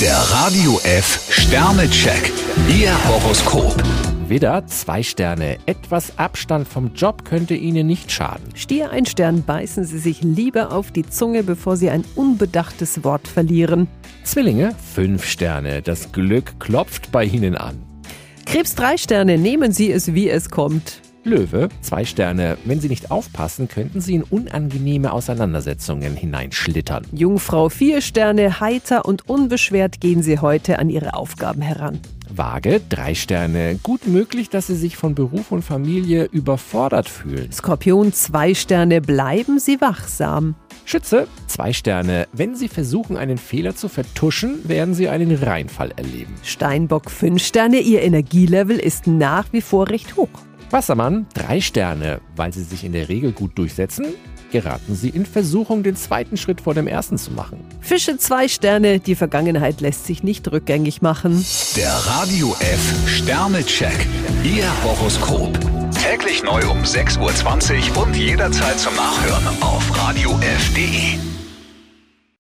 Der Radio F Sternecheck. Ihr Horoskop. Widder, zwei Sterne. Etwas Abstand vom Job könnte Ihnen nicht schaden. Stier ein Stern, beißen Sie sich lieber auf die Zunge, bevor Sie ein unbedachtes Wort verlieren. Zwillinge, fünf Sterne. Das Glück klopft bei Ihnen an. Krebs drei Sterne, nehmen Sie es, wie es kommt. Löwe, zwei Sterne. Wenn Sie nicht aufpassen, könnten Sie in unangenehme Auseinandersetzungen hineinschlittern. Jungfrau vier Sterne, heiter und unbeschwert gehen Sie heute an Ihre Aufgaben heran. Waage, drei Sterne. Gut möglich, dass Sie sich von Beruf und Familie überfordert fühlen. Skorpion zwei Sterne, bleiben Sie wachsam. Schütze, zwei Sterne. Wenn Sie versuchen, einen Fehler zu vertuschen, werden Sie einen Reinfall erleben. Steinbock fünf Sterne, Ihr Energielevel ist nach wie vor recht hoch. Wassermann, drei Sterne. Weil Sie sich in der Regel gut durchsetzen, geraten Sie in Versuchung, den zweiten Schritt vor dem ersten zu machen. Fische zwei Sterne, die Vergangenheit lässt sich nicht rückgängig machen. Der Radio F Sternecheck. Ihr Horoskop. Täglich neu um 6.20 Uhr und jederzeit zum Nachhören auf radiof.de.